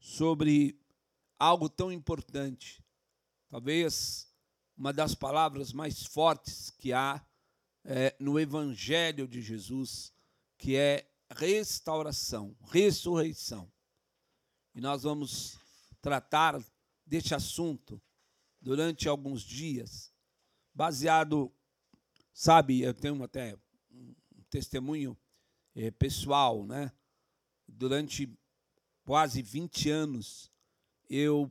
sobre algo tão importante. Talvez uma das palavras mais fortes que há é, no Evangelho de Jesus, que é restauração, ressurreição. E nós vamos tratar deste assunto durante alguns dias, baseado, sabe, eu tenho até um testemunho é, pessoal, né? Durante quase 20 anos, eu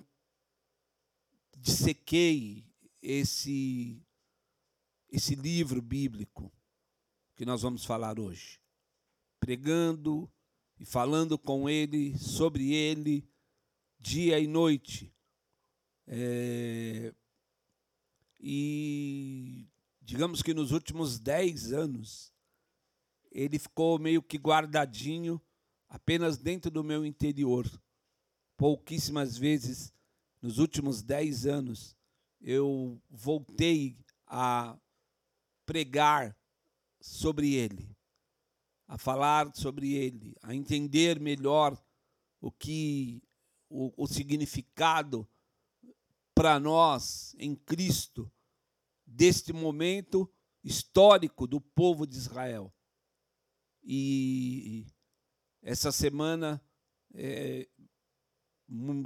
dissequei esse, esse livro bíblico que nós vamos falar hoje, pregando e falando com ele, sobre ele, dia e noite. É, e digamos que nos últimos dez anos, ele ficou meio que guardadinho apenas dentro do meu interior. Pouquíssimas vezes, nos últimos dez anos, eu voltei a pregar sobre ele, a falar sobre ele, a entender melhor o que o, o significado para nós em Cristo deste momento histórico do povo de Israel. E essa semana é,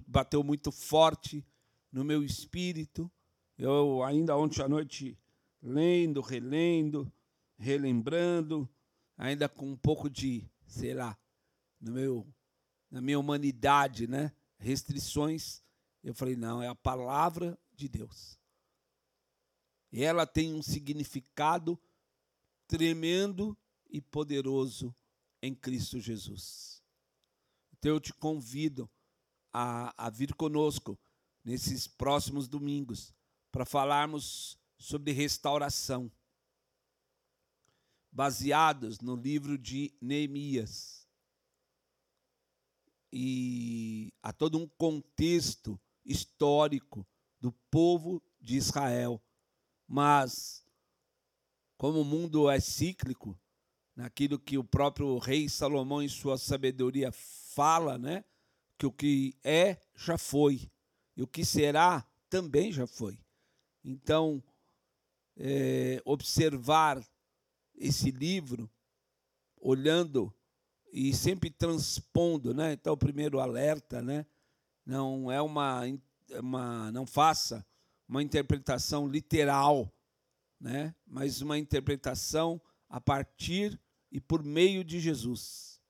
bateu muito forte no meu espírito eu ainda ontem à noite lendo, relendo, relembrando, ainda com um pouco de, sei lá, no meu, na minha humanidade, né? Restrições. Eu falei, não, é a palavra de Deus. E ela tem um significado tremendo e poderoso em Cristo Jesus. Então eu te convido a, a vir conosco nesses próximos domingos para falarmos sobre restauração, baseados no livro de Neemias. E há todo um contexto histórico do povo de Israel. Mas, como o mundo é cíclico, naquilo que o próprio rei Salomão, em sua sabedoria, fala, né? Que o que é já foi, e o que será também já foi. Então, é, observar esse livro, olhando e sempre transpondo, né? Então, o primeiro alerta, né? Não é uma, uma não faça uma interpretação literal, né? Mas uma interpretação a partir e por meio de Jesus,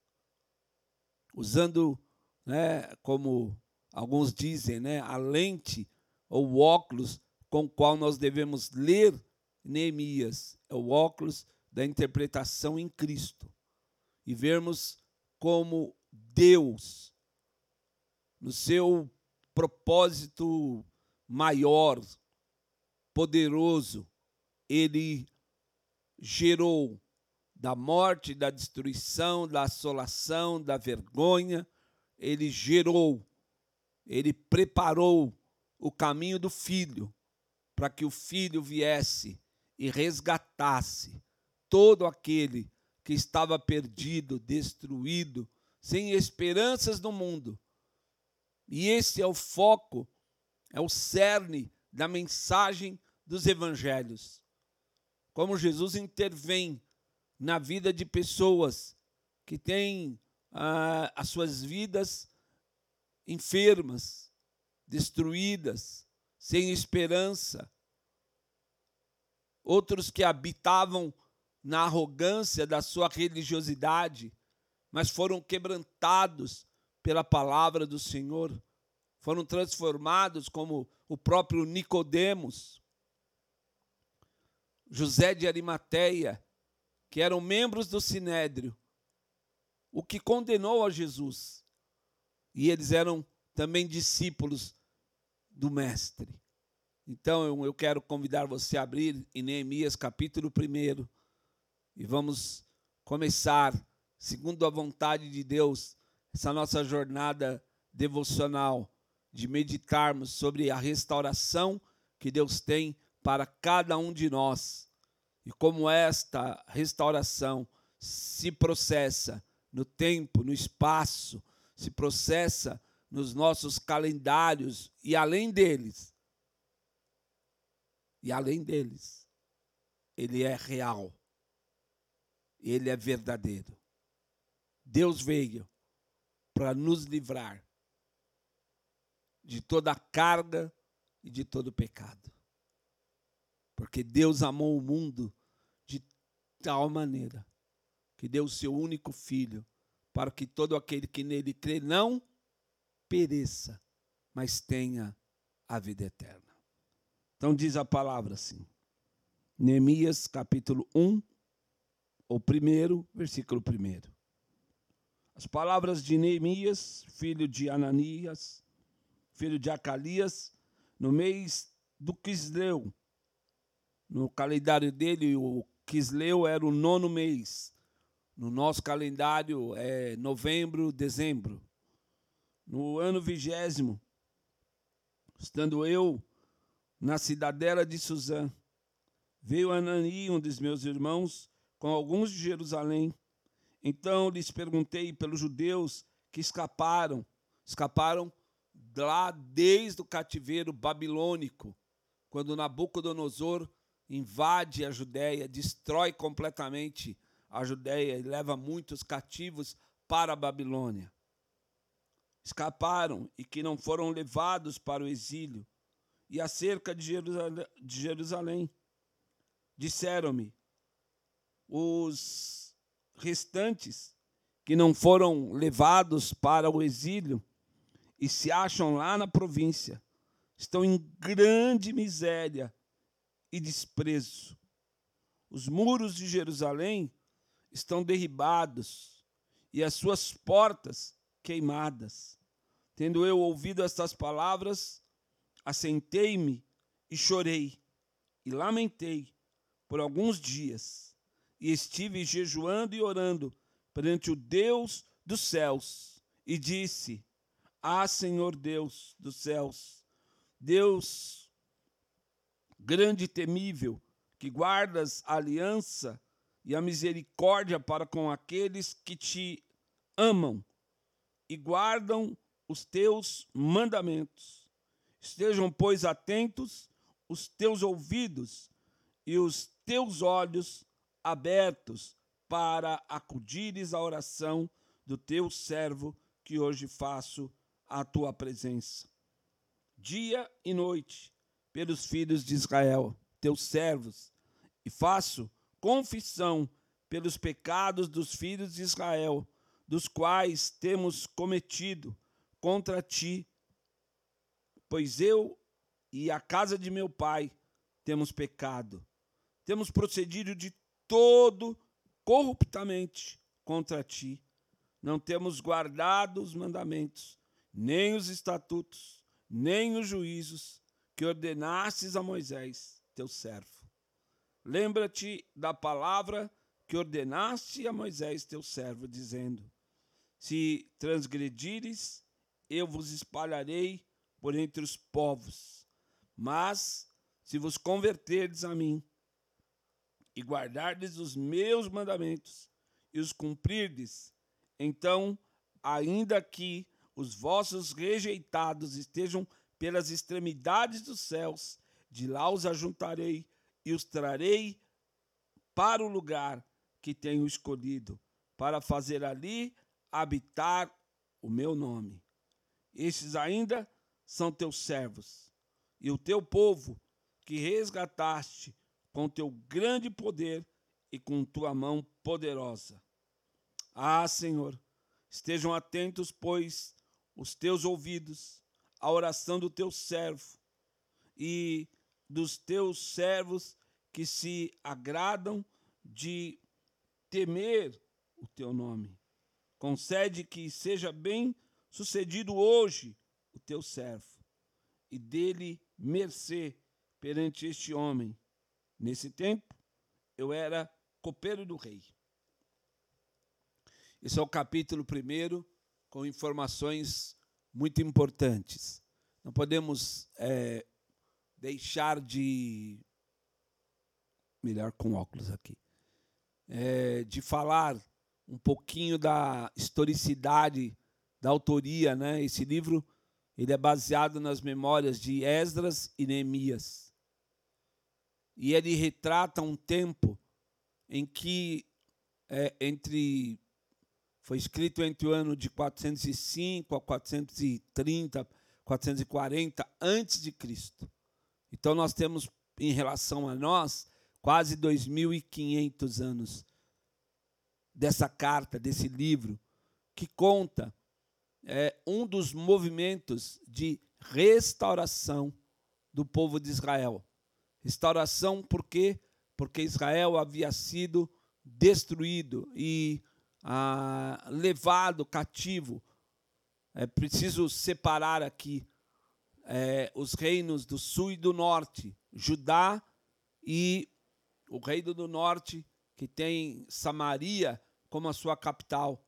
usando, né? Como alguns dizem, né? A lente ou o óculos com o qual nós devemos ler Neemias, é o óculos da interpretação em Cristo, e vermos como Deus, no seu propósito maior, poderoso, ele gerou da morte, da destruição, da assolação, da vergonha, ele gerou, ele preparou o caminho do filho para que o filho viesse e resgatasse todo aquele que estava perdido, destruído, sem esperanças no mundo. E esse é o foco, é o cerne da mensagem dos evangelhos. Como Jesus intervém na vida de pessoas que têm ah, as suas vidas enfermas, destruídas, sem esperança. Outros que habitavam na arrogância da sua religiosidade, mas foram quebrantados pela palavra do Senhor, foram transformados como o próprio Nicodemos, José de Arimateia, que eram membros do Sinédrio, o que condenou a Jesus. E eles eram também discípulos do Mestre. Então eu quero convidar você a abrir em Neemias capítulo 1 e vamos começar, segundo a vontade de Deus, essa nossa jornada devocional de meditarmos sobre a restauração que Deus tem para cada um de nós e como esta restauração se processa no tempo, no espaço, se processa nos nossos calendários e além deles. E além deles, ele é real. Ele é verdadeiro. Deus veio para nos livrar de toda a carga e de todo o pecado. Porque Deus amou o mundo de tal maneira que deu o seu único filho para que todo aquele que nele crê não pereça, mas tenha a vida eterna. Então diz a palavra assim. Neemias capítulo 1, o primeiro, versículo 1. As palavras de Neemias, filho de Ananias, filho de Acalias, no mês do Quisleu. No calendário dele, o Quisleu era o nono mês. No nosso calendário é novembro, dezembro. No ano vigésimo, estando eu na cidadela de Suzã, veio Anani, um dos meus irmãos, com alguns de Jerusalém. Então lhes perguntei pelos judeus que escaparam, escaparam lá desde o cativeiro babilônico, quando Nabucodonosor invade a Judéia, destrói completamente a Judéia e leva muitos cativos para a Babilônia. Escaparam e que não foram levados para o exílio, e acerca de Jerusalém, disseram-me, os restantes que não foram levados para o exílio e se acham lá na província, estão em grande miséria e desprezo. Os muros de Jerusalém estão derribados e as suas portas queimadas. Tendo eu ouvido estas palavras, assentei-me e chorei e lamentei por alguns dias e estive jejuando e orando perante o Deus dos céus e disse: Ah, Senhor Deus dos céus, Deus grande e temível, que guardas a aliança e a misericórdia para com aqueles que te amam e guardam os teus mandamentos. Estejam, pois, atentos os teus ouvidos e os teus olhos abertos para acudires à oração do teu servo que hoje faço à tua presença. Dia e noite, pelos filhos de Israel, teus servos, e faço confissão pelos pecados dos filhos de Israel, dos quais temos cometido contra ti, pois eu e a casa de meu pai temos pecado, temos procedido de todo corruptamente contra ti, não temos guardado os mandamentos, nem os estatutos, nem os juízos que ordenastes a Moisés, teu servo. Lembra-te da palavra que ordenaste a Moisés, teu servo, dizendo: Se transgredires, eu vos espalharei por entre os povos. Mas, se vos converterdes a mim e guardardes os meus mandamentos e os cumprirdes, então, ainda que os vossos rejeitados estejam pelas extremidades dos céus, de lá os ajuntarei e os trarei para o lugar que tenho escolhido, para fazer ali habitar o meu nome. Estes ainda são teus servos, e o teu povo que resgataste com teu grande poder e com tua mão poderosa. Ah, Senhor, estejam atentos, pois, os teus ouvidos à oração do teu servo e dos teus servos que se agradam de temer o teu nome. Concede que seja bem sucedido hoje o teu servo, e dele mercê perante este homem. Nesse tempo, eu era copeiro do rei. Esse é o capítulo primeiro, com informações muito importantes. Não podemos é, deixar de. Melhor com óculos aqui. É, de falar um pouquinho da historicidade da autoria, né? Esse livro ele é baseado nas memórias de Esdras e Neemias. E ele retrata um tempo em que é, entre foi escrito entre o ano de 405 a 430, 440 antes de Cristo. Então nós temos em relação a nós quase 2500 anos dessa carta, desse livro que conta é, um dos movimentos de restauração do povo de Israel. Restauração por quê? Porque Israel havia sido destruído e ah, levado cativo. É preciso separar aqui é, os reinos do sul e do norte, Judá e o reino do norte, que tem Samaria como a sua capital.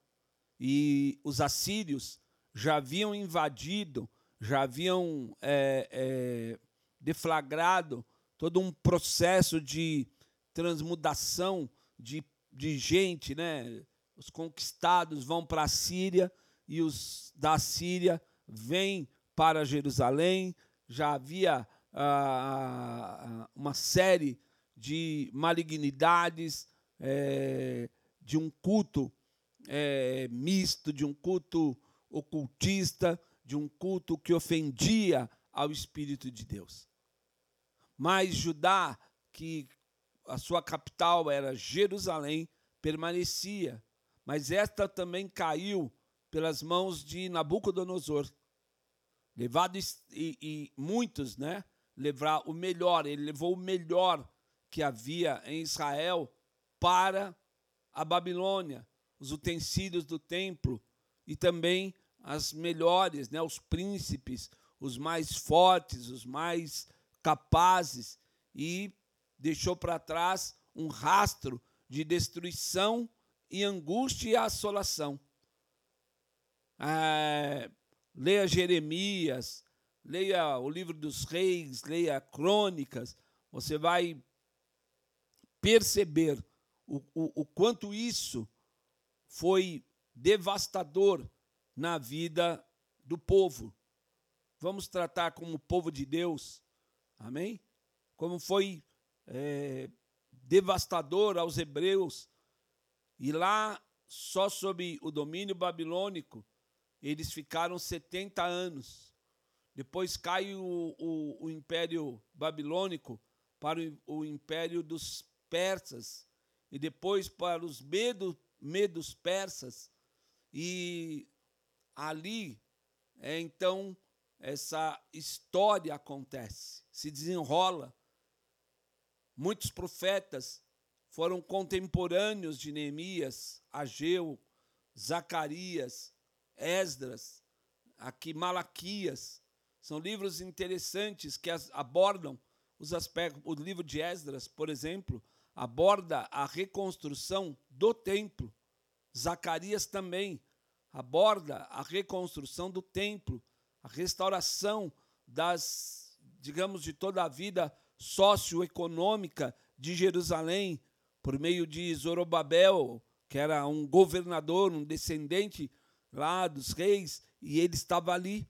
E os assírios já haviam invadido, já haviam é, é, deflagrado todo um processo de transmudação de, de gente, né? Os conquistados vão para a Síria e os da Síria vêm para Jerusalém. Já havia ah, uma série de malignidades, é, de um culto é, misto, de um culto ocultista, de um culto que ofendia ao Espírito de Deus. Mas Judá, que a sua capital era Jerusalém, permanecia. Mas esta também caiu pelas mãos de Nabucodonosor. Levado e, e muitos, né? Levar o melhor, ele levou o melhor que havia em Israel para a Babilônia, os utensílios do templo e também as melhores, né, os príncipes, os mais fortes, os mais capazes, e deixou para trás um rastro de destruição e angústia e assolação. É, leia Jeremias, leia o livro dos reis, leia crônicas, você vai perceber o, o, o quanto isso foi devastador na vida do povo. Vamos tratar como povo de Deus, amém? Como foi é, devastador aos hebreus, e lá, só sob o domínio babilônico, eles ficaram 70 anos. Depois cai o, o, o império babilônico para o, o império dos persas, e depois para os medos, medos persas, e ali, é, então, essa história acontece, se desenrola. Muitos profetas foram contemporâneos de Neemias, Ageu, Zacarias, Esdras, aqui Malaquias. São livros interessantes que abordam os aspectos. O livro de Esdras, por exemplo, aborda a reconstrução do templo. Zacarias também aborda a reconstrução do templo, a restauração das, digamos, de toda a vida socioeconômica de Jerusalém por meio de Zorobabel, que era um governador, um descendente lá dos reis, e ele estava ali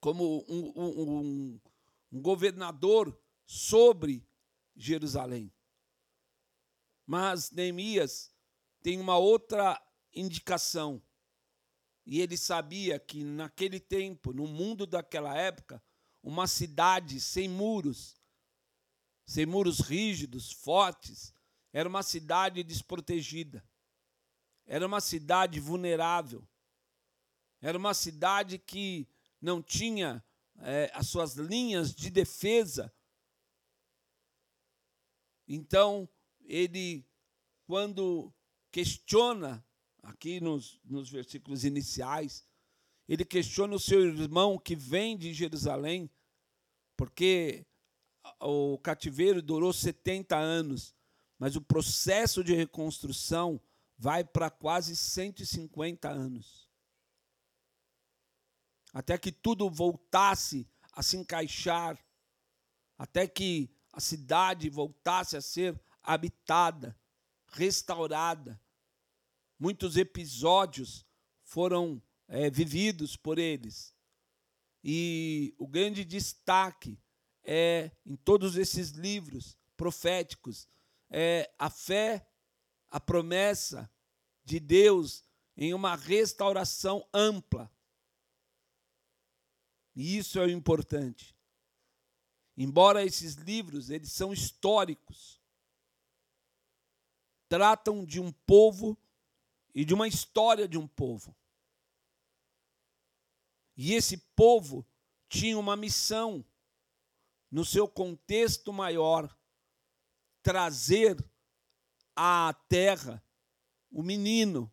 como um, um, um, um governador sobre Jerusalém. Mas Neemias tem uma outra indicação. E ele sabia que naquele tempo, no mundo daquela época, uma cidade sem muros, sem muros rígidos, fortes, era uma cidade desprotegida. Era uma cidade vulnerável. Era uma cidade que não tinha é, as suas linhas de defesa. Então, ele, quando questiona aqui nos, nos versículos iniciais, ele questiona o seu irmão que vem de Jerusalém, porque o cativeiro durou 70 anos, mas o processo de reconstrução vai para quase 150 anos. Até que tudo voltasse a se encaixar, até que a cidade voltasse a ser habitada, restaurada. Muitos episódios foram é, vividos por eles. E o grande destaque é em todos esses livros proféticos é a fé, a promessa de Deus em uma restauração ampla. E isso é o importante. Embora esses livros eles são históricos, tratam de um povo e de uma história de um povo. E esse povo tinha uma missão no seu contexto maior, trazer à terra o menino,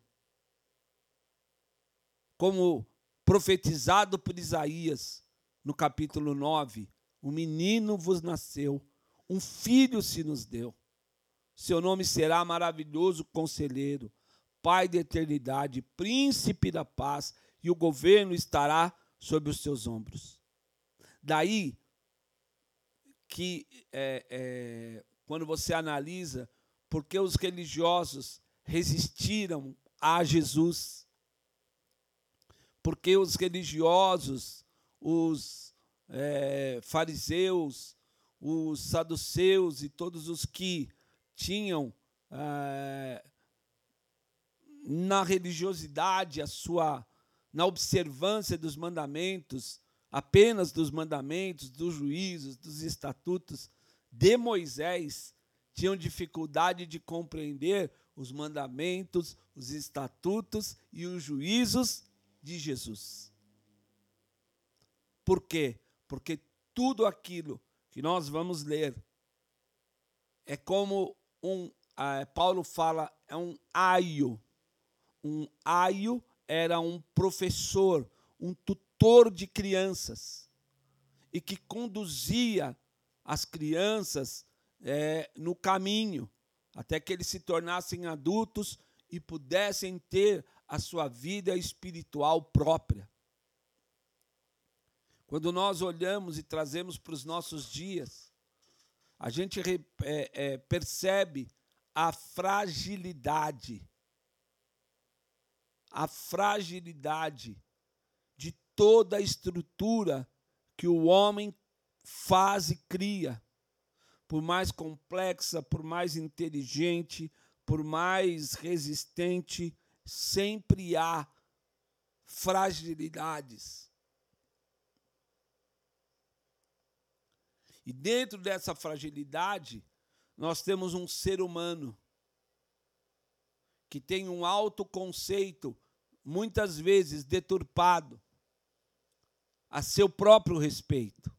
como profetizado por Isaías no capítulo 9: o menino vos nasceu, um filho se nos deu. Seu nome será maravilhoso conselheiro, Pai da eternidade, príncipe da paz, e o governo estará sobre os seus ombros. Daí que, é, é, quando você analisa por que os religiosos resistiram a Jesus, porque os religiosos, os é, fariseus, os saduceus e todos os que tinham é, na religiosidade, a sua na observância dos mandamentos, apenas dos mandamentos, dos juízos, dos estatutos de Moisés, tinham dificuldade de compreender os mandamentos, os estatutos e os juízos de Jesus. Por quê? Porque tudo aquilo que nós vamos ler é como um, Paulo fala, é um aio um aio era um professor, um tutor de crianças, e que conduzia as crianças é, no caminho, até que eles se tornassem adultos e pudessem ter a sua vida espiritual própria. Quando nós olhamos e trazemos para os nossos dias, a gente é, é, percebe a fragilidade a fragilidade de toda a estrutura que o homem faz e cria. Por mais complexa, por mais inteligente, por mais resistente, sempre há fragilidades. E dentro dessa fragilidade, nós temos um ser humano que tem um autoconceito muitas vezes deturpado a seu próprio respeito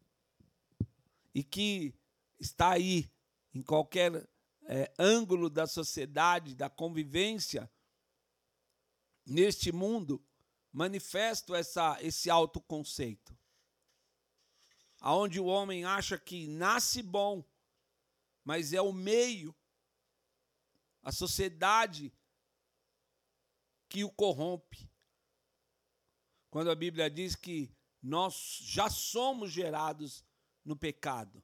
e que está aí em qualquer é, ângulo da sociedade, da convivência neste mundo, manifesto essa, esse autoconceito. Aonde o homem acha que nasce bom, mas é o meio, a sociedade que o corrompe. Quando a Bíblia diz que nós já somos gerados no pecado.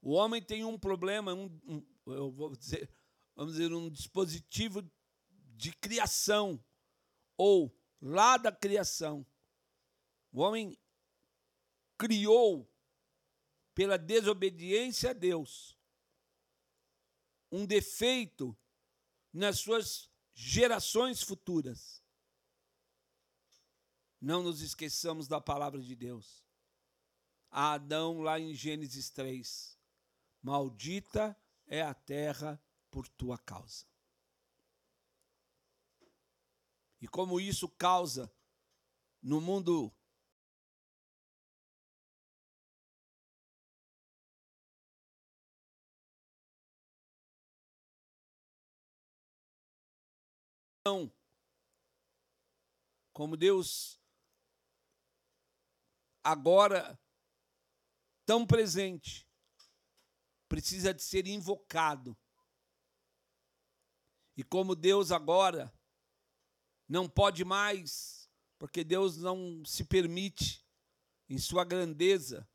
O homem tem um problema, um, um, eu vou dizer, vamos dizer, um dispositivo de criação, ou lá da criação. O homem criou, pela desobediência a Deus, um defeito nas suas gerações futuras. Não nos esqueçamos da palavra de Deus. A Adão, lá em Gênesis 3, maldita é a terra por tua causa. E como isso causa no mundo como Deus agora tão presente precisa de ser invocado. E como Deus agora não pode mais, porque Deus não se permite em sua grandeza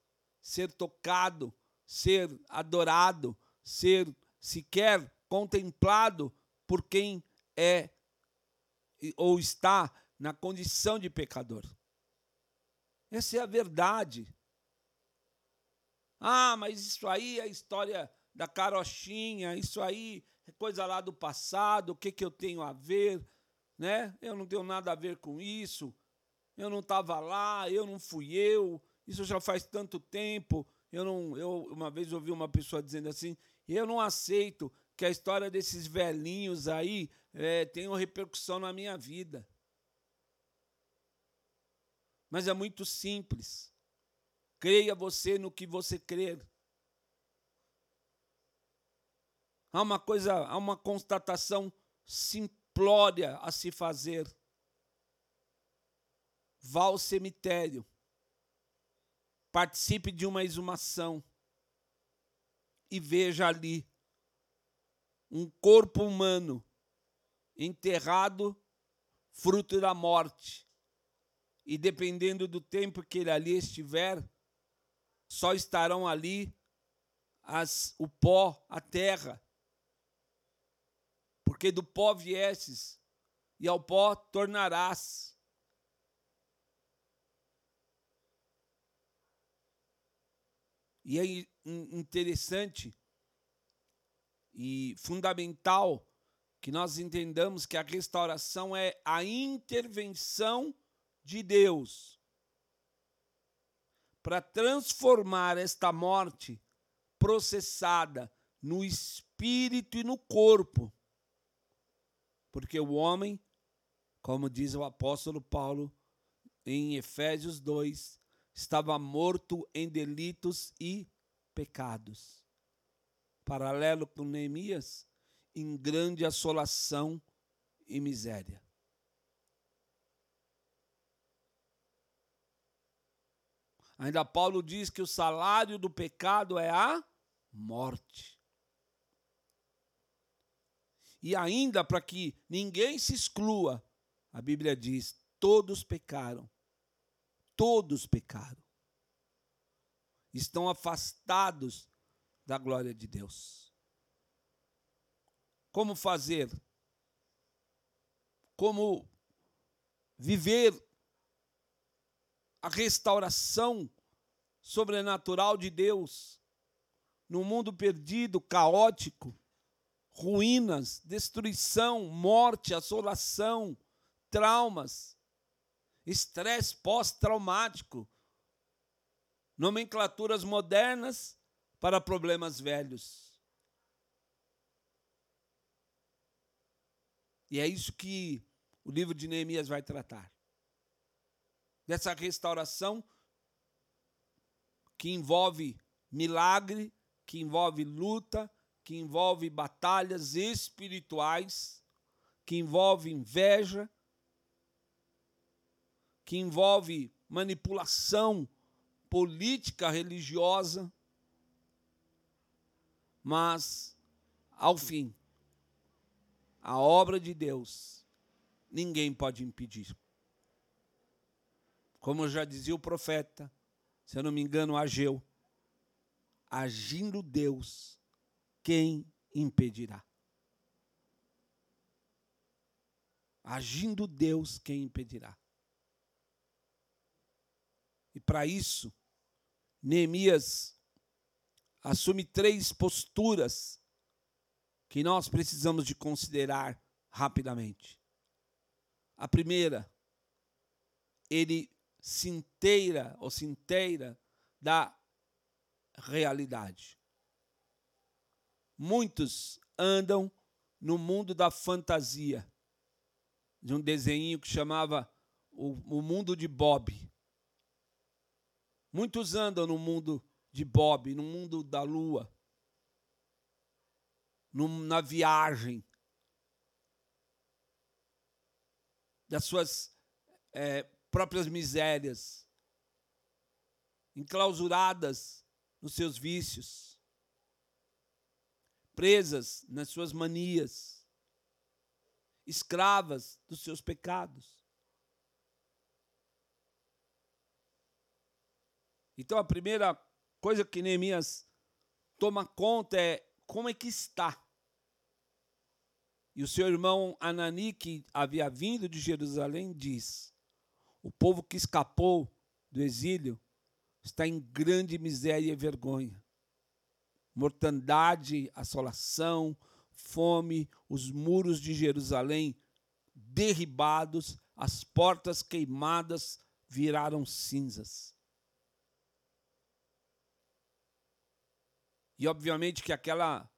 ser tocado, ser adorado, ser sequer contemplado por quem é ou está na condição de pecador. Essa é a verdade. Ah, mas isso aí é a história da carochinha, isso aí é coisa lá do passado, o que, que eu tenho a ver? Né? Eu não tenho nada a ver com isso, eu não estava lá, eu não fui eu, isso já faz tanto tempo. Eu não, eu uma vez ouvi uma pessoa dizendo assim, eu não aceito que a história desses velhinhos aí é, tenha repercussão na minha vida. Mas é muito simples. Creia você no que você crer. Há uma coisa, há uma constatação simplória a se fazer. Vá ao cemitério. Participe de uma exumação e veja ali um corpo humano enterrado, fruto da morte. E dependendo do tempo que ele ali estiver, só estarão ali as, o pó, a terra. Porque do pó viesses, e ao pó tornarás. E é interessante e fundamental que nós entendamos que a restauração é a intervenção de Deus para transformar esta morte processada no espírito e no corpo. Porque o homem, como diz o apóstolo Paulo em Efésios 2, estava morto em delitos e pecados. Paralelo com Neemias, em grande assolação e miséria. Ainda Paulo diz que o salário do pecado é a morte. E ainda para que ninguém se exclua, a Bíblia diz: todos pecaram todos pecaram. Estão afastados da glória de Deus. Como fazer? Como viver a restauração sobrenatural de Deus no mundo perdido, caótico, ruínas, destruição, morte, assolação, traumas estresse pós-traumático, nomenclaturas modernas para problemas velhos. E é isso que o livro de Neemias vai tratar. Dessa restauração que envolve milagre, que envolve luta, que envolve batalhas espirituais, que envolve inveja, que envolve manipulação política religiosa, mas, ao fim, a obra de Deus ninguém pode impedir. Como já dizia o profeta, se eu não me engano, Ageu, agindo Deus, quem impedirá? Agindo Deus, quem impedirá? E para isso, Neemias assume três posturas que nós precisamos de considerar rapidamente. A primeira, ele se inteira ou se inteira da realidade. Muitos andam no mundo da fantasia, de um desenho que chamava o, o mundo de Bob. Muitos andam no mundo de Bob, no mundo da lua, na viagem das suas é, próprias misérias, enclausuradas nos seus vícios, presas nas suas manias, escravas dos seus pecados. Então a primeira coisa que Neemias toma conta é como é que está. E o seu irmão Anani, que havia vindo de Jerusalém, diz: O povo que escapou do exílio está em grande miséria e vergonha. Mortandade, assolação, fome, os muros de Jerusalém derribados, as portas queimadas viraram cinzas. E obviamente que aquela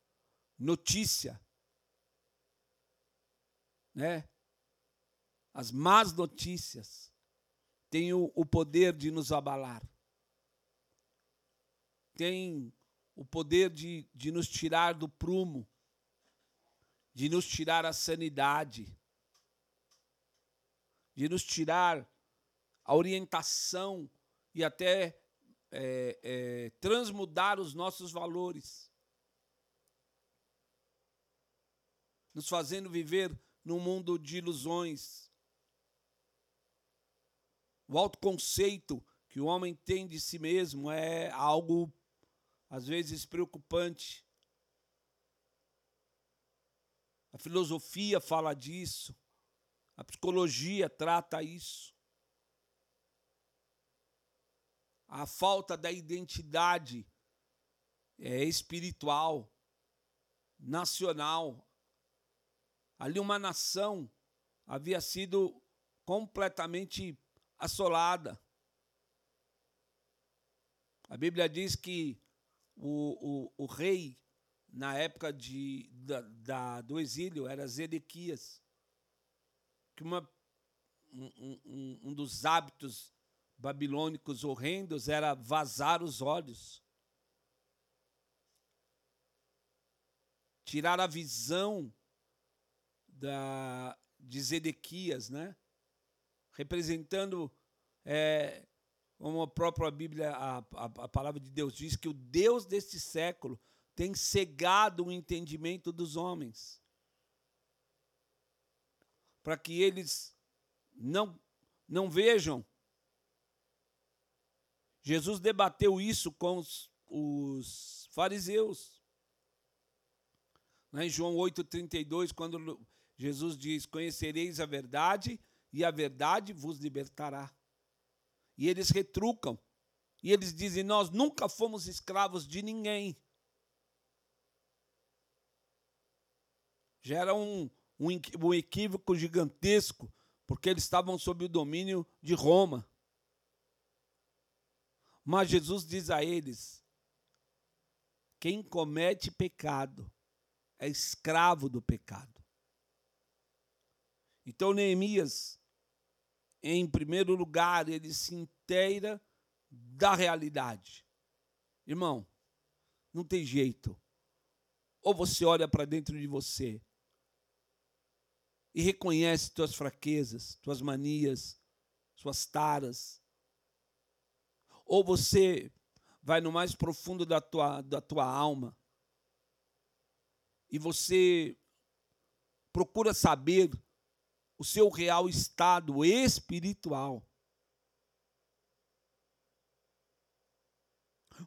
notícia, né? As más notícias têm o, o poder de nos abalar. Tem o poder de, de nos tirar do prumo, de nos tirar a sanidade, de nos tirar a orientação e até é, é, transmudar os nossos valores, nos fazendo viver num mundo de ilusões. O autoconceito que o homem tem de si mesmo é algo, às vezes, preocupante. A filosofia fala disso, a psicologia trata isso. a falta da identidade é, espiritual, nacional. Ali uma nação havia sido completamente assolada. A Bíblia diz que o, o, o rei, na época de, da, da, do exílio, era Zedequias, que uma, um, um, um dos hábitos babilônicos horrendos era vazar os olhos. Tirar a visão da, de Zedequias, né? Representando, é, como a própria Bíblia, a, a, a palavra de Deus diz, que o Deus deste século tem cegado o entendimento dos homens, para que eles não, não vejam Jesus debateu isso com os, os fariseus. Em João 8,32, quando Jesus diz: Conhecereis a verdade, e a verdade vos libertará. E eles retrucam. E eles dizem: Nós nunca fomos escravos de ninguém. Gera um, um, um equívoco gigantesco, porque eles estavam sob o domínio de Roma. Mas Jesus diz a eles: quem comete pecado é escravo do pecado. Então, Neemias, em primeiro lugar, ele se inteira da realidade. Irmão, não tem jeito. Ou você olha para dentro de você e reconhece tuas fraquezas, tuas manias, suas taras, ou você vai no mais profundo da tua, da tua alma e você procura saber o seu real estado espiritual.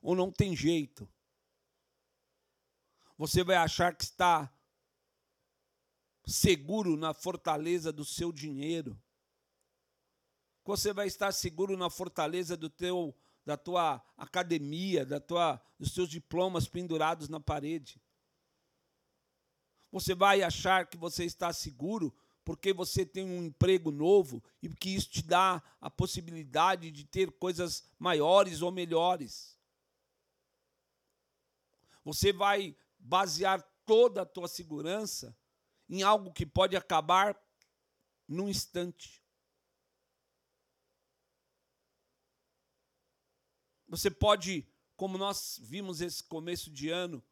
Ou não tem jeito. Você vai achar que está seguro na fortaleza do seu dinheiro. Você vai estar seguro na fortaleza do teu da tua academia, da tua, dos teus diplomas pendurados na parede. Você vai achar que você está seguro porque você tem um emprego novo e que isso te dá a possibilidade de ter coisas maiores ou melhores. Você vai basear toda a tua segurança em algo que pode acabar num instante. Você pode, como nós vimos esse começo de ano,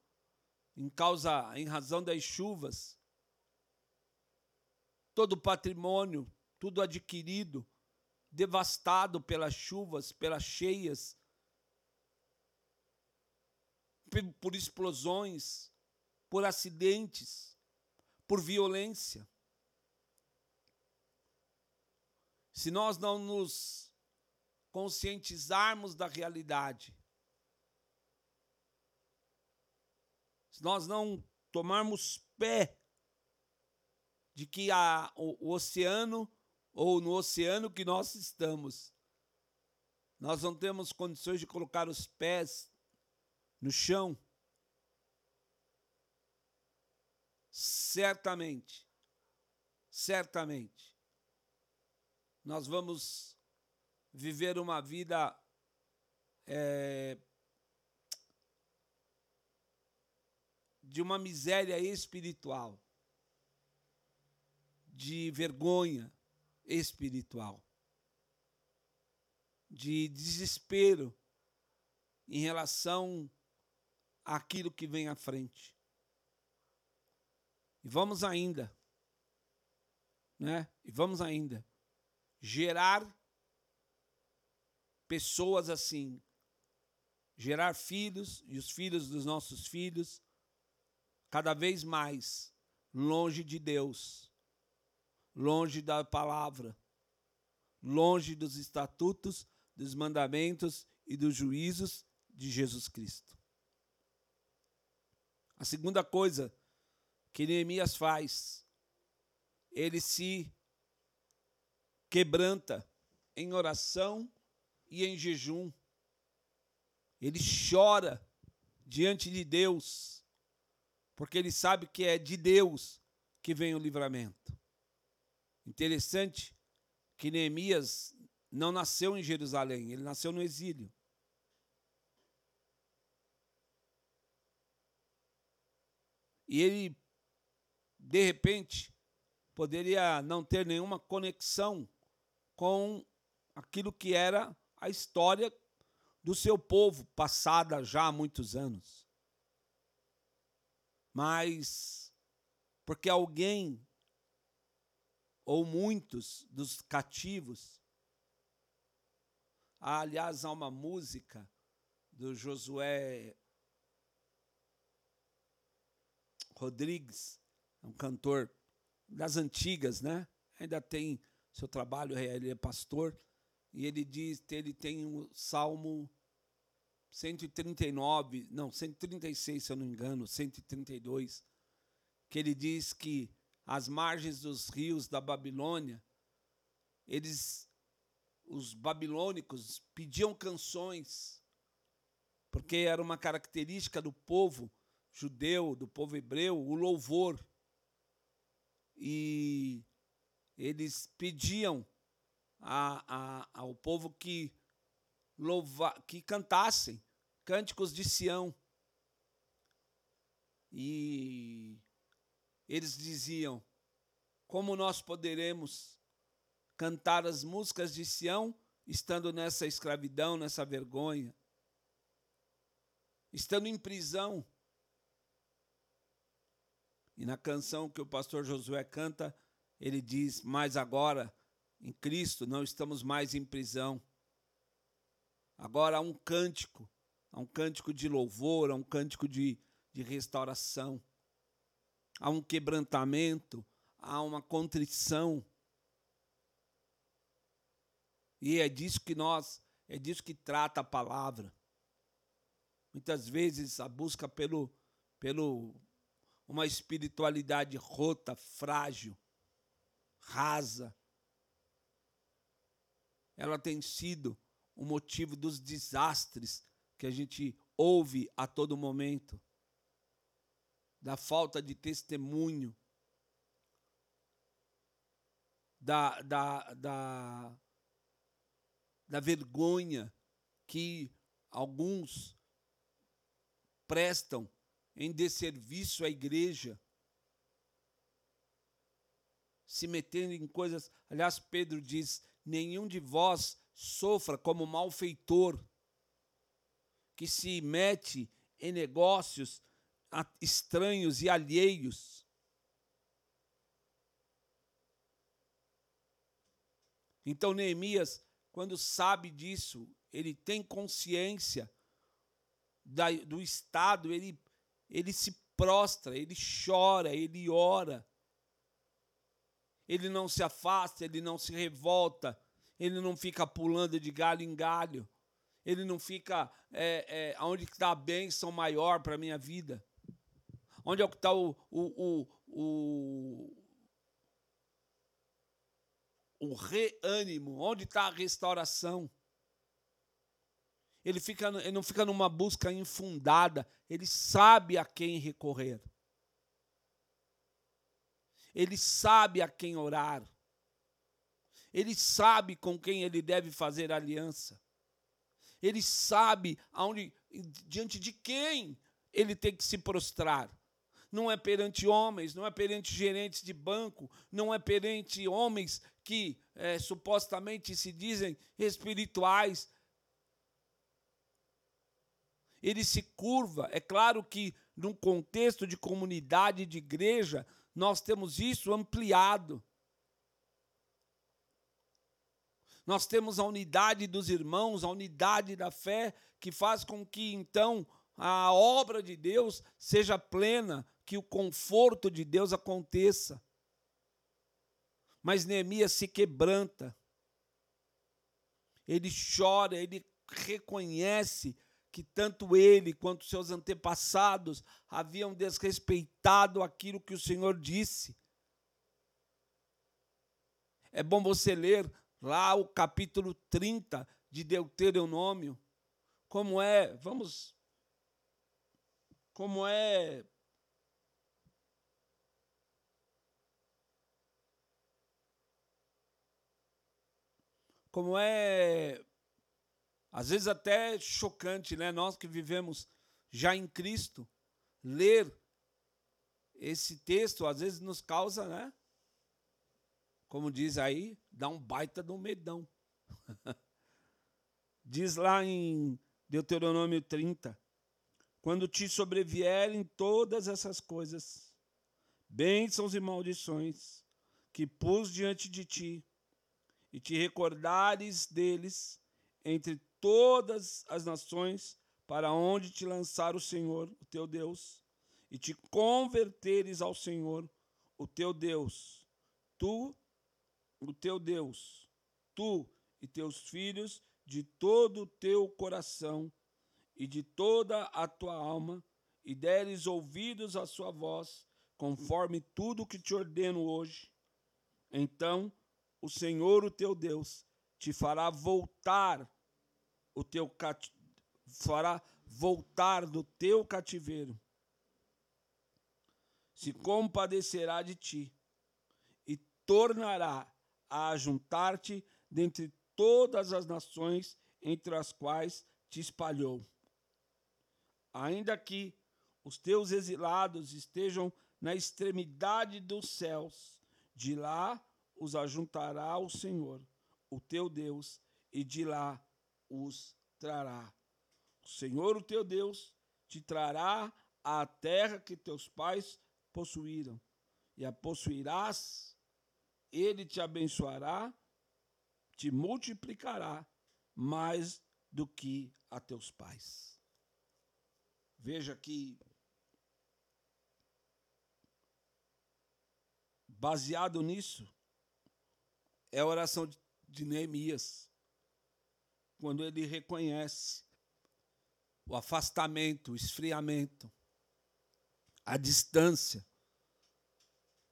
em causa, em razão das chuvas, todo o patrimônio, tudo adquirido, devastado pelas chuvas, pelas cheias, por explosões, por acidentes, por violência. Se nós não nos conscientizarmos da realidade, se nós não tomarmos pé de que o, o oceano, ou no oceano que nós estamos, nós não temos condições de colocar os pés no chão, certamente, certamente, nós vamos viver uma vida é, de uma miséria espiritual, de vergonha espiritual, de desespero em relação àquilo que vem à frente. E vamos ainda, né? E vamos ainda gerar pessoas assim, gerar filhos e os filhos dos nossos filhos cada vez mais longe de Deus, longe da palavra, longe dos estatutos, dos mandamentos e dos juízos de Jesus Cristo. A segunda coisa que Neemias faz, ele se quebranta em oração e em jejum. Ele chora diante de Deus, porque ele sabe que é de Deus que vem o livramento. Interessante que Neemias não nasceu em Jerusalém, ele nasceu no exílio. E ele, de repente, poderia não ter nenhuma conexão com aquilo que era a história do seu povo, passada já há muitos anos. Mas, porque alguém, ou muitos dos cativos, aliás, há uma música do Josué Rodrigues, um cantor das antigas, né? Ainda tem seu trabalho, ele é pastor, e ele diz, ele tem o Salmo 139, não, 136, se eu não me engano, 132, que ele diz que as margens dos rios da Babilônia, eles, os babilônicos, pediam canções, porque era uma característica do povo judeu, do povo hebreu, o louvor. E eles pediam a, a, ao povo que, louva, que cantassem cânticos de Sião. E eles diziam: como nós poderemos cantar as músicas de Sião estando nessa escravidão, nessa vergonha, estando em prisão? E na canção que o pastor Josué canta, ele diz: Mas agora em Cristo, não estamos mais em prisão. Agora há um cântico, há um cântico de louvor, há um cântico de, de restauração, há um quebrantamento, há uma contrição. E é disso que nós, é disso que trata a palavra. Muitas vezes a busca pelo, pelo uma espiritualidade rota, frágil, rasa, ela tem sido o motivo dos desastres que a gente ouve a todo momento, da falta de testemunho, da, da, da, da vergonha que alguns prestam em desserviço à igreja, se metendo em coisas. Aliás, Pedro diz: nenhum de vós sofra como malfeitor, que se mete em negócios estranhos e alheios. Então, Neemias, quando sabe disso, ele tem consciência da, do estado, ele, ele se prostra, ele chora, ele ora. Ele não se afasta, ele não se revolta, ele não fica pulando de galho em galho, ele não fica é, é, onde está a bênção maior para a minha vida, onde é que está o, o, o, o reânimo? Onde está a restauração? Ele, fica, ele não fica numa busca infundada, ele sabe a quem recorrer. Ele sabe a quem orar. Ele sabe com quem ele deve fazer aliança. Ele sabe aonde, diante de quem ele tem que se prostrar. Não é perante homens, não é perante gerentes de banco, não é perante homens que é, supostamente se dizem espirituais. Ele se curva. É claro que, num contexto de comunidade, de igreja, nós temos isso ampliado. Nós temos a unidade dos irmãos, a unidade da fé, que faz com que então a obra de Deus seja plena, que o conforto de Deus aconteça. Mas Neemias se quebranta, ele chora, ele reconhece que tanto ele quanto seus antepassados haviam desrespeitado aquilo que o Senhor disse. É bom você ler lá o capítulo 30 de Deuteronômio, como é, vamos, como é como é às vezes até chocante, né? Nós que vivemos já em Cristo, ler esse texto às vezes nos causa, né? como diz aí, dá um baita um medão. diz lá em Deuteronômio 30, quando te sobrevierem todas essas coisas, bênçãos e maldições, que pus diante de ti, e te recordares deles entre todas as nações, para onde te lançar o Senhor, o teu Deus, e te converteres ao Senhor, o teu Deus, tu o teu Deus, tu e teus filhos, de todo o teu coração e de toda a tua alma, e deres ouvidos à sua voz, conforme tudo o que te ordeno hoje, então o Senhor, o teu Deus, te fará voltar o teu fará voltar do teu cativeiro. Se compadecerá de ti e tornará a juntar-te dentre todas as nações entre as quais te espalhou. Ainda que os teus exilados estejam na extremidade dos céus, de lá os ajuntará o Senhor, o teu Deus, e de lá os trará. O Senhor, o teu Deus, te trará à terra que teus pais possuíram, e a possuirás ele te abençoará, te multiplicará mais do que a teus pais. Veja que, baseado nisso, é a oração de Neemias, quando ele reconhece o afastamento, o esfriamento, a distância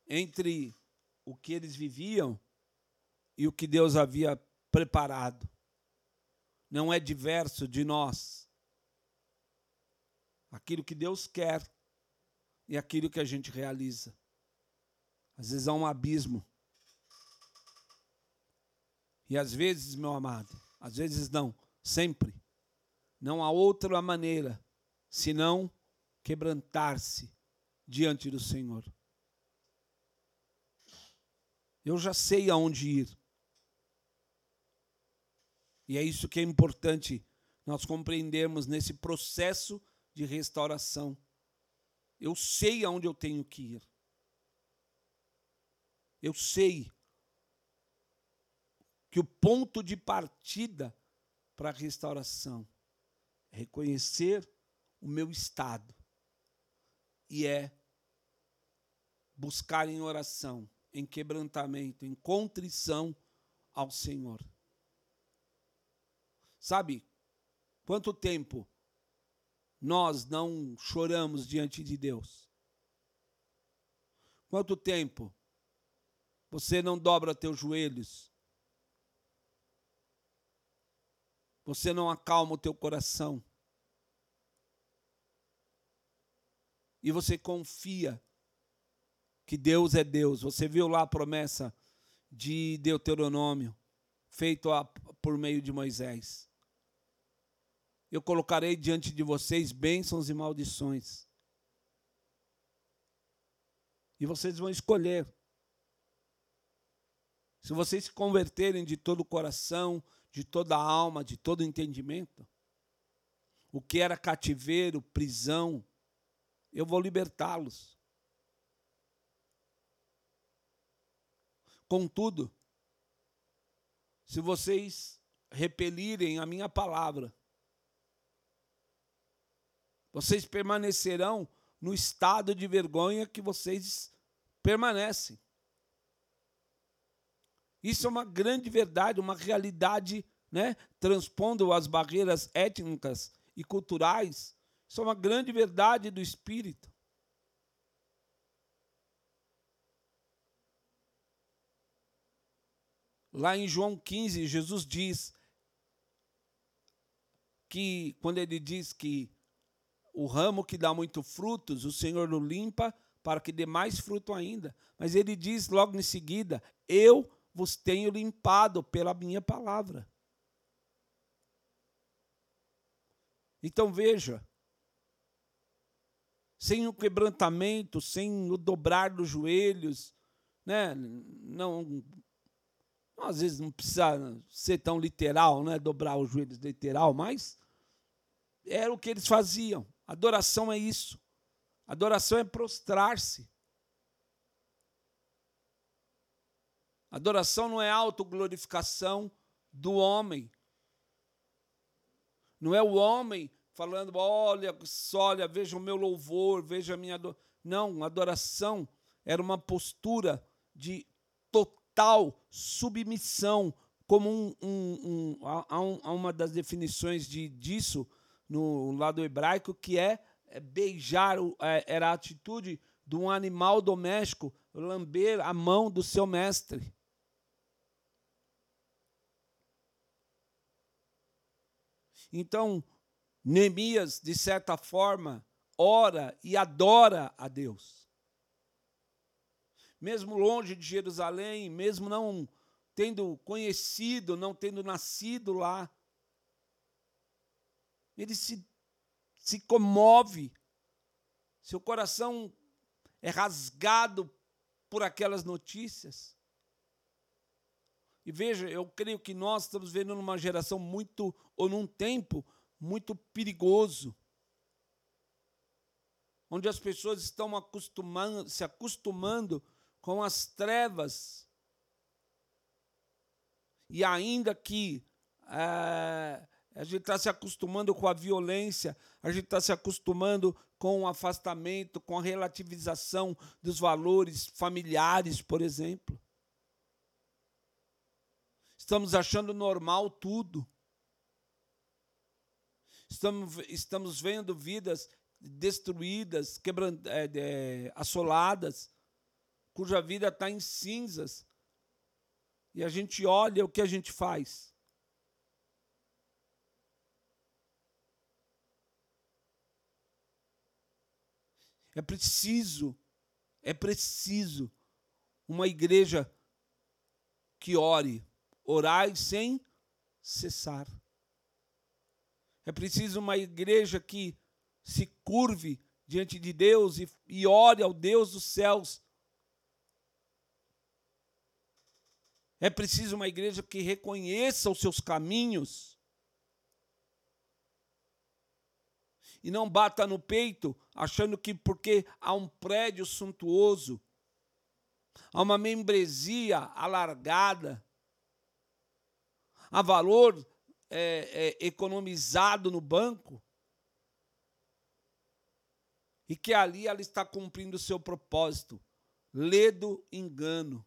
entre o que eles viviam e o que Deus havia preparado. Não é diverso de nós. Aquilo que Deus quer e aquilo que a gente realiza. Às vezes há um abismo. E às vezes, meu amado, às vezes não, sempre. Não há outra maneira senão quebrantar-se diante do Senhor. Eu já sei aonde ir. E é isso que é importante nós compreendermos nesse processo de restauração. Eu sei aonde eu tenho que ir. Eu sei que o ponto de partida para a restauração é reconhecer o meu estado e é buscar em oração em quebrantamento, em contrição ao Senhor. Sabe, quanto tempo nós não choramos diante de Deus? Quanto tempo você não dobra teus joelhos Você não acalma o teu coração. E você confia que Deus é Deus. Você viu lá a promessa de Deuteronômio, feito por meio de Moisés. Eu colocarei diante de vocês bênçãos e maldições. E vocês vão escolher. Se vocês se converterem de todo o coração, de toda alma, de todo entendimento, o que era cativeiro, prisão, eu vou libertá-los. Contudo, se vocês repelirem a minha palavra, vocês permanecerão no estado de vergonha que vocês permanecem. Isso é uma grande verdade, uma realidade, né? transpondo as barreiras étnicas e culturais. Isso é uma grande verdade do espírito. Lá em João 15, Jesus diz que, quando ele diz que o ramo que dá muito frutos, o Senhor o limpa para que dê mais fruto ainda. Mas ele diz logo em seguida: Eu vos tenho limpado pela minha palavra. Então veja, sem o quebrantamento, sem o dobrar dos joelhos, né? não às vezes não precisa ser tão literal, né? dobrar os joelhos literal, mas era o que eles faziam. Adoração é isso. Adoração é prostrar-se. Adoração não é autoglorificação do homem. Não é o homem falando, olha, olha, veja o meu louvor, veja a minha adoração. Não, adoração era uma postura de total submissão, como um, um, um, há, um, uma das definições de, disso no lado hebraico, que é, é beijar, é, era a atitude de um animal doméstico lamber a mão do seu mestre. Então, Neemias, de certa forma, ora e adora a Deus mesmo longe de Jerusalém, mesmo não tendo conhecido, não tendo nascido lá. Ele se, se comove, seu coração é rasgado por aquelas notícias. E veja, eu creio que nós estamos vendo numa geração muito, ou num tempo muito perigoso, onde as pessoas estão acostumando, se acostumando com as trevas. E ainda que é, a gente está se acostumando com a violência, a gente está se acostumando com o afastamento, com a relativização dos valores familiares, por exemplo. Estamos achando normal tudo. Estamos, estamos vendo vidas destruídas, quebrando, é, é, assoladas, cuja vida está em cinzas. E a gente olha o que a gente faz. É preciso, é preciso uma igreja que ore, orai sem cessar. É preciso uma igreja que se curve diante de Deus e, e ore ao Deus dos céus É preciso uma igreja que reconheça os seus caminhos e não bata no peito achando que porque há um prédio suntuoso, há uma membresia alargada, há valor é, é, economizado no banco, e que ali ela está cumprindo o seu propósito. Ledo engano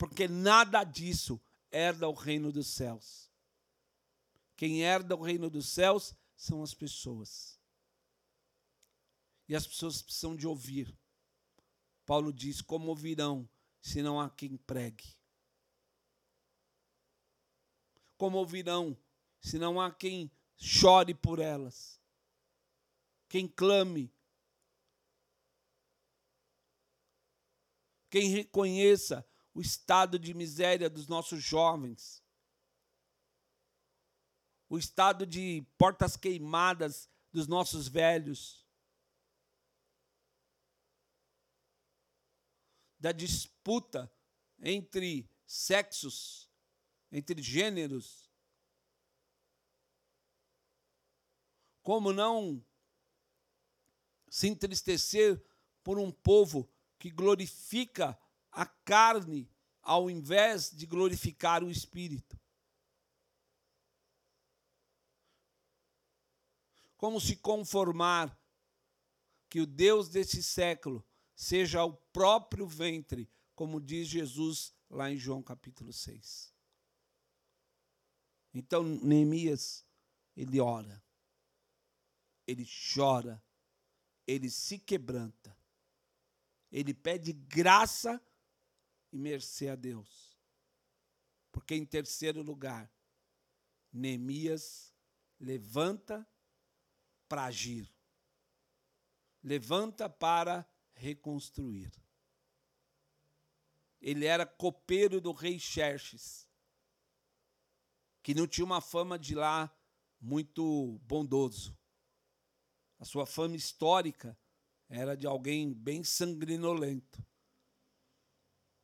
porque nada disso herda o reino dos céus. Quem herda o reino dos céus são as pessoas. E as pessoas precisam de ouvir. Paulo diz: Como ouvirão se não há quem pregue? Como ouvirão, se não há quem chore por elas, quem clame, quem reconheça o estado de miséria dos nossos jovens, o estado de portas queimadas dos nossos velhos, da disputa entre sexos, entre gêneros. Como não se entristecer por um povo que glorifica a carne ao invés de glorificar o espírito? Como se conformar que o Deus desse século seja o próprio ventre, como diz Jesus lá em João capítulo 6. Então, Neemias, ele ora, ele chora, ele se quebranta, ele pede graça e mercê a Deus. Porque, em terceiro lugar, Neemias levanta para agir, levanta para reconstruir. Ele era copeiro do rei Xerxes, que não tinha uma fama de lá muito bondoso. A sua fama histórica era de alguém bem sangrinolento.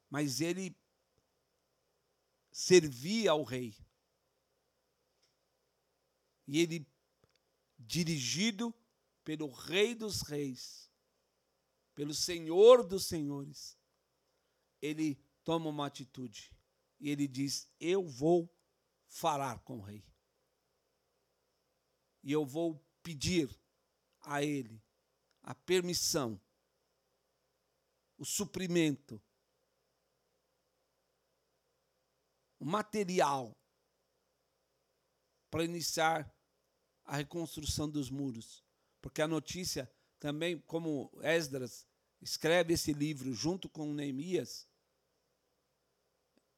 Mas ele servia ao rei. E ele, dirigido pelo Rei dos Reis, pelo Senhor dos Senhores, ele toma uma atitude e ele diz: Eu vou falar com o rei. E eu vou pedir a ele a permissão, o suprimento, o material para iniciar a reconstrução dos muros. Porque a notícia também, como Esdras escreve esse livro junto com Neemias,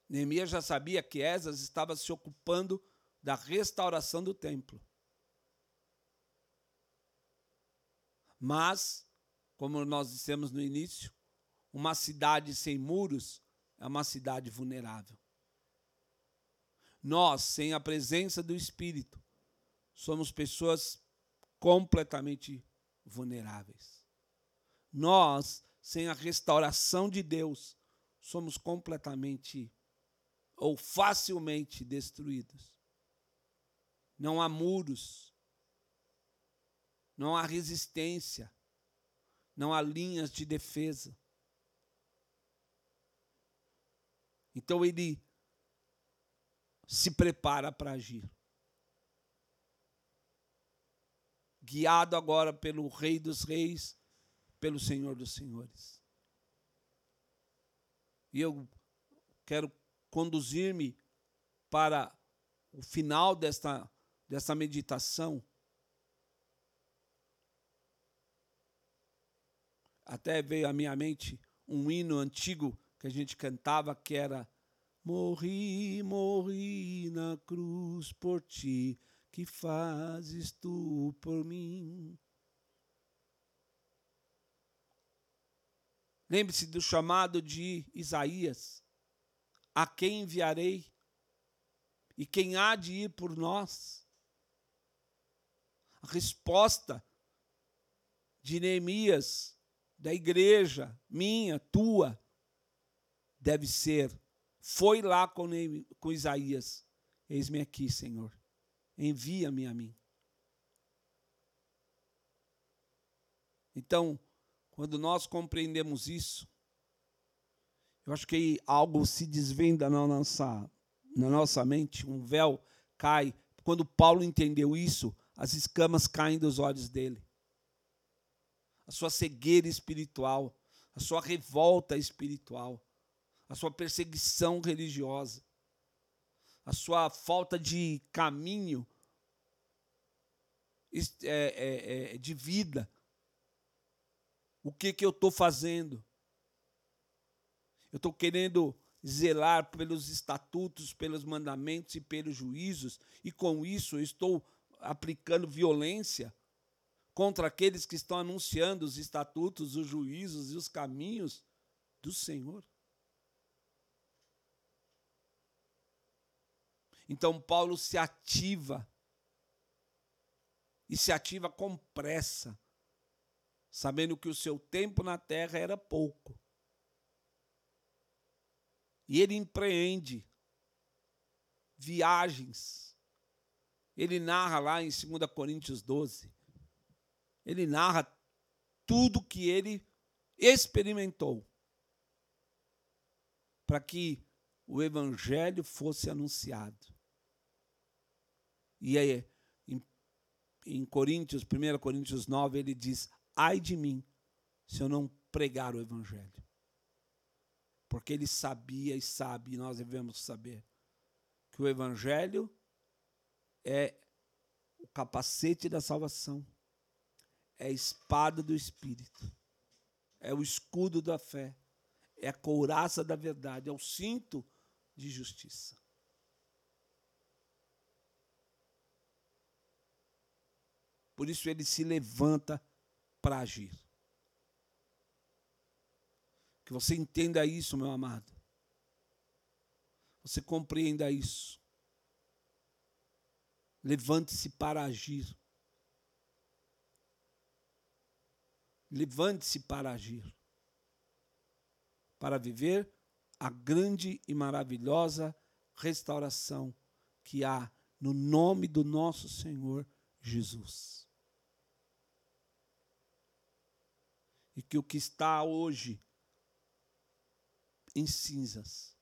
Neemias já sabia que Esdras estava se ocupando da restauração do templo. Mas, como nós dissemos no início, uma cidade sem muros é uma cidade vulnerável. Nós, sem a presença do Espírito, somos pessoas completamente vulneráveis. Nós, sem a restauração de Deus, somos completamente ou facilmente destruídos. Não há muros, não há resistência, não há linhas de defesa. Então ele se prepara para agir. guiado agora pelo Rei dos Reis, pelo Senhor dos Senhores. E eu quero conduzir-me para o final desta, desta meditação. Até veio à minha mente um hino antigo que a gente cantava que era Morri, morri na cruz por ti, que fazes tu por mim? Lembre-se do chamado de Isaías: A quem enviarei? E quem há de ir por nós? A resposta de Neemias, da igreja, minha, tua, deve ser: Foi lá com, com Isaías, eis-me aqui, Senhor envia-me a mim. Então, quando nós compreendemos isso, eu acho que algo se desvenda na nossa, na nossa mente, um véu cai. Quando Paulo entendeu isso, as escamas caem dos olhos dele. A sua cegueira espiritual, a sua revolta espiritual, a sua perseguição religiosa a sua falta de caminho é, é, é, de vida. O que, que eu estou fazendo? Eu estou querendo zelar pelos estatutos, pelos mandamentos e pelos juízos, e com isso eu estou aplicando violência contra aqueles que estão anunciando os estatutos, os juízos e os caminhos do Senhor. Então Paulo se ativa e se ativa com pressa, sabendo que o seu tempo na terra era pouco. E ele empreende viagens. Ele narra lá em 2 Coríntios 12. Ele narra tudo que ele experimentou para que o evangelho fosse anunciado. E aí, em, em Coríntios, 1 Coríntios 9, ele diz: Ai de mim, se eu não pregar o Evangelho. Porque ele sabia e sabe, e nós devemos saber, que o Evangelho é o capacete da salvação, é a espada do Espírito, é o escudo da fé, é a couraça da verdade, é o cinto de justiça. Por isso ele se levanta para agir. Que você entenda isso, meu amado. Você compreenda isso. Levante-se para agir. Levante-se para agir. Para viver a grande e maravilhosa restauração que há no nome do nosso Senhor Jesus. e que o que está hoje cinzas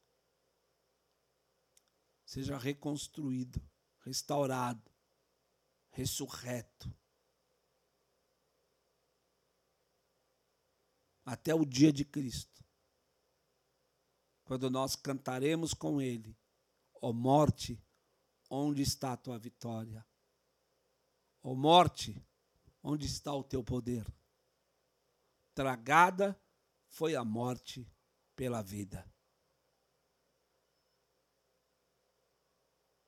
seja reconstruído, restaurado, ressurreto. Até o dia de Cristo, quando nós cantaremos com Ele, ó morte, onde está a tua vitória? Ó morte, onde está o teu poder? tragada foi a morte pela vida.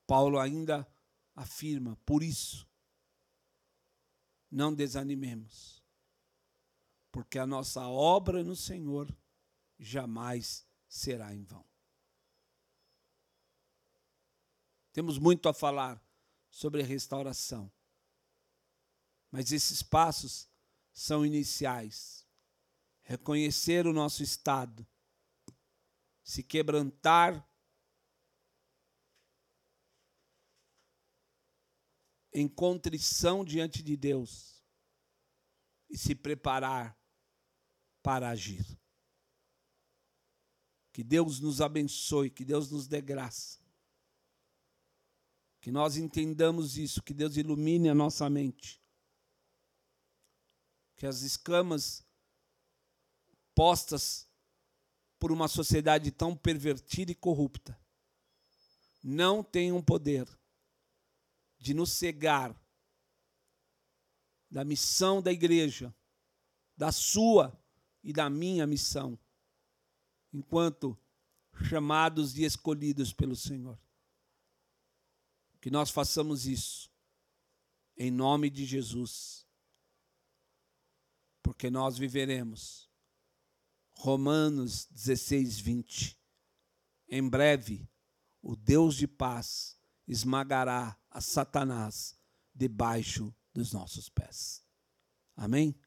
Paulo ainda afirma, por isso, não desanimemos, porque a nossa obra no Senhor jamais será em vão. Temos muito a falar sobre restauração, mas esses passos são iniciais reconhecer o nosso estado, se quebrantar em contrição diante de Deus e se preparar para agir. Que Deus nos abençoe, que Deus nos dê graça. Que nós entendamos isso, que Deus ilumine a nossa mente. Que as escamas postas por uma sociedade tão pervertida e corrupta não têm um poder de nos cegar da missão da igreja, da sua e da minha missão, enquanto chamados e escolhidos pelo Senhor. Que nós façamos isso, em nome de Jesus, porque nós viveremos Romanos 16, 20. Em breve, o Deus de paz esmagará a Satanás debaixo dos nossos pés. Amém?